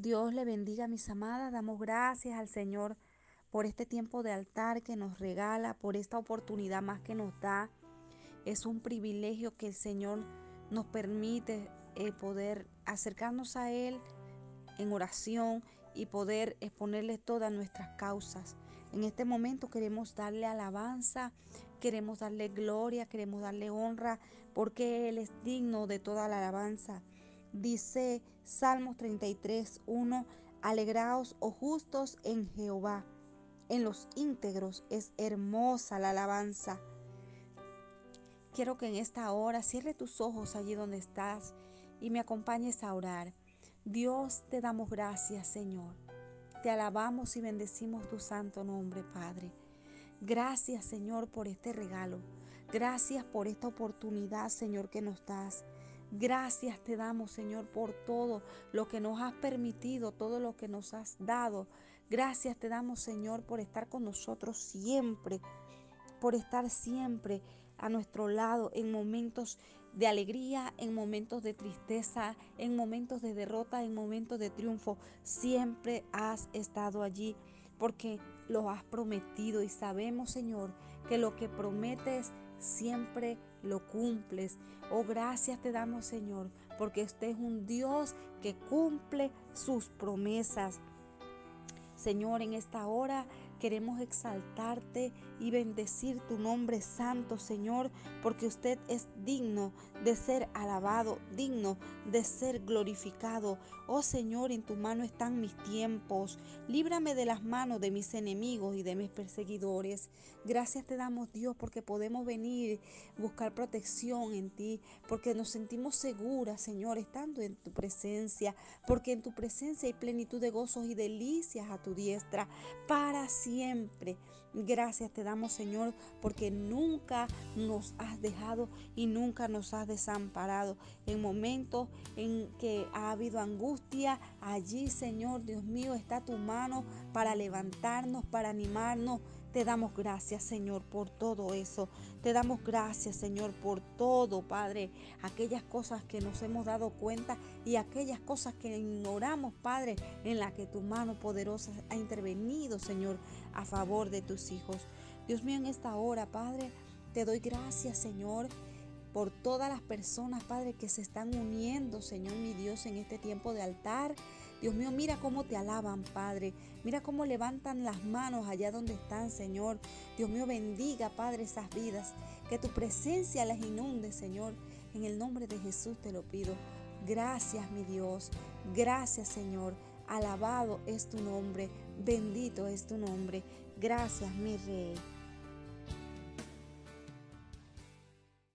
Dios le bendiga, mis amadas. Damos gracias al Señor por este tiempo de altar que nos regala, por esta oportunidad más que nos da. Es un privilegio que el Señor nos permite eh, poder acercarnos a Él en oración y poder exponerle todas nuestras causas. En este momento queremos darle alabanza, queremos darle gloria, queremos darle honra, porque Él es digno de toda la alabanza. Dice Salmos 33, 1, Alegraos, oh justos, en Jehová. En los íntegros es hermosa la alabanza. Quiero que en esta hora cierre tus ojos allí donde estás y me acompañes a orar. Dios, te damos gracias, Señor. Te alabamos y bendecimos tu santo nombre, Padre. Gracias, Señor, por este regalo. Gracias por esta oportunidad, Señor, que nos das. Gracias te damos, Señor, por todo lo que nos has permitido, todo lo que nos has dado. Gracias te damos, Señor, por estar con nosotros siempre, por estar siempre a nuestro lado en momentos de alegría, en momentos de tristeza, en momentos de derrota, en momentos de triunfo. Siempre has estado allí porque lo has prometido y sabemos, Señor, que lo que prometes siempre lo cumples. Oh, gracias te damos, Señor, porque usted es un Dios que cumple sus promesas. Señor, en esta hora Queremos exaltarte y bendecir tu nombre santo, Señor, porque usted es digno de ser alabado, digno de ser glorificado. Oh Señor, en tu mano están mis tiempos. Líbrame de las manos de mis enemigos y de mis perseguidores. Gracias te damos, Dios, porque podemos venir, buscar protección en ti, porque nos sentimos seguras, Señor, estando en tu presencia, porque en tu presencia hay plenitud de gozos y delicias a tu diestra para siempre. Gracias te damos, Señor, porque nunca nos has dejado y nunca nos has desamparado. En momentos en que ha habido angustia, allí, Señor, Dios mío, está tu mano para levantarnos, para animarnos te damos gracias, Señor, por todo eso. Te damos gracias, Señor, por todo, Padre. Aquellas cosas que nos hemos dado cuenta y aquellas cosas que ignoramos, Padre, en las que tu mano poderosa ha intervenido, Señor, a favor de tus hijos. Dios mío, en esta hora, Padre, te doy gracias, Señor por todas las personas, Padre, que se están uniendo, Señor mi Dios, en este tiempo de altar. Dios mío, mira cómo te alaban, Padre. Mira cómo levantan las manos allá donde están, Señor. Dios mío, bendiga, Padre, esas vidas. Que tu presencia las inunde, Señor. En el nombre de Jesús te lo pido. Gracias, mi Dios. Gracias, Señor. Alabado es tu nombre. Bendito es tu nombre. Gracias, mi Rey.